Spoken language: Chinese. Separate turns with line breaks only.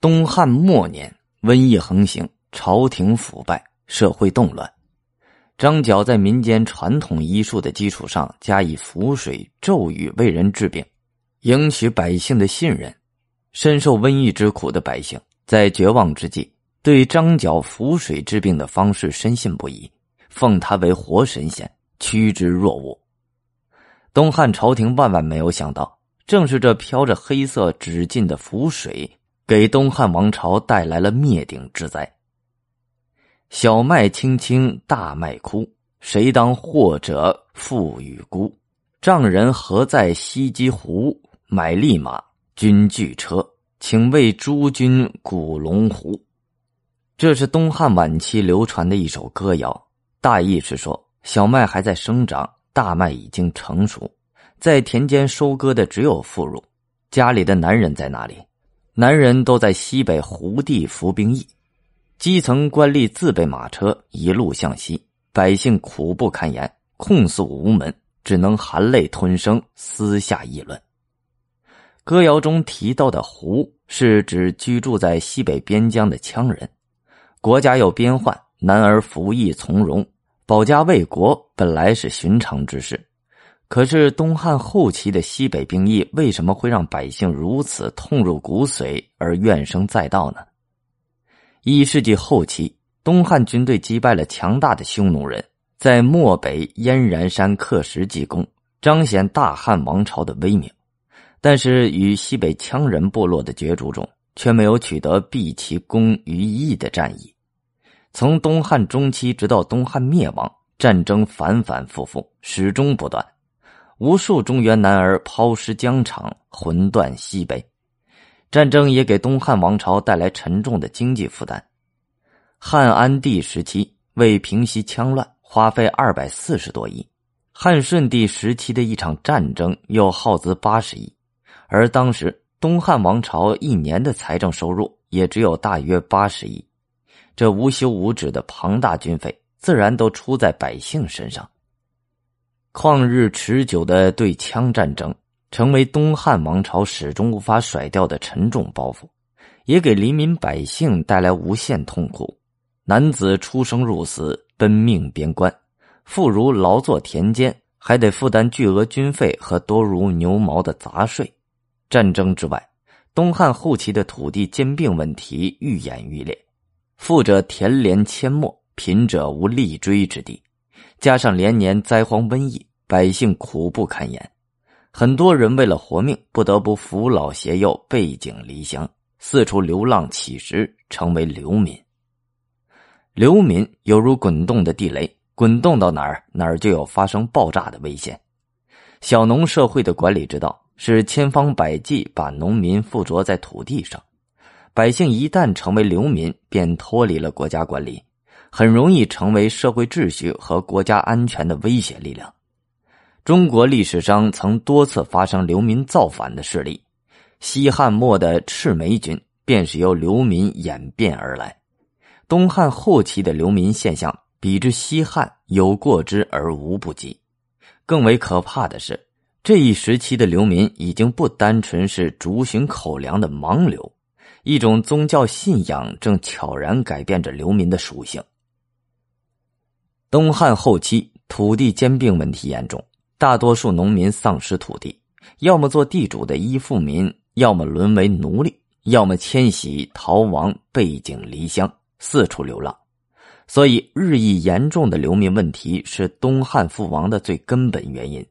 东汉末年，瘟疫横行，朝廷腐败，社会动乱。张角在民间传统医术的基础上，加以符水咒语为人治病，赢取百姓的信任。深受瘟疫之苦的百姓，在绝望之际，对张角符水治病的方式深信不疑，奉他为活神仙，趋之若鹜。东汉朝廷万万没有想到，正是这飘着黑色纸巾的符水。给东汉王朝带来了灭顶之灾。小麦青青，大麦枯，谁当祸者富与孤？丈人何在西畿湖？买利马，军具车，请为诸君鼓龙湖。这是东汉晚期流传的一首歌谣，大意是说：小麦还在生长，大麦已经成熟，在田间收割的只有妇孺，家里的男人在哪里？男人都在西北胡地服兵役，基层官吏自备马车一路向西，百姓苦不堪言，控诉无门，只能含泪吞声，私下议论。歌谣中提到的“胡”是指居住在西北边疆的羌人，国家有边患，男儿服役从戎，保家卫国本来是寻常之事。可是东汉后期的西北兵役为什么会让百姓如此痛入骨髓而怨声载道呢？一世纪后期，东汉军队击败了强大的匈奴人，在漠北燕然山刻石记功，彰显大汉王朝的威名。但是与西北羌人部落的角逐中，却没有取得毕其功于一役的战役。从东汉中期直到东汉灭亡，战争反反复复，始终不断。无数中原男儿抛尸疆场，魂断西北。战争也给东汉王朝带来沉重的经济负担。汉安帝时期为平息羌乱，花费二百四十多亿；汉顺帝时期的一场战争又耗资八十亿。而当时东汉王朝一年的财政收入也只有大约八十亿，这无休无止的庞大军费，自然都出在百姓身上。旷日持久的对羌战争，成为东汉王朝始终无法甩掉的沉重包袱，也给黎民百姓带来无限痛苦。男子出生入死，奔命边关；妇孺劳作田间，还得负担巨额军费和多如牛毛的杂税。战争之外，东汉后期的土地兼并问题愈演愈烈，富者田连阡陌，贫者无立锥之地，加上连年灾荒瘟疫。百姓苦不堪言，很多人为了活命，不得不扶老携幼，背井离乡，四处流浪乞食，成为流民。流民犹如滚动的地雷，滚动到哪儿，哪儿就有发生爆炸的危险。小农社会的管理之道是千方百计把农民附着在土地上，百姓一旦成为流民，便脱离了国家管理，很容易成为社会秩序和国家安全的威胁力量。中国历史上曾多次发生流民造反的事例，西汉末的赤眉军便是由流民演变而来。东汉后期的流民现象比之西汉有过之而无不及。更为可怕的是，这一时期的流民已经不单纯是逐寻口粮的盲流，一种宗教信仰正悄然改变着流民的属性。东汉后期土地兼并问题严重。大多数农民丧失土地，要么做地主的依附民，要么沦为奴隶，要么迁徙逃亡，背井离乡，四处流浪。所以，日益严重的流民问题是东汉覆亡的最根本原因。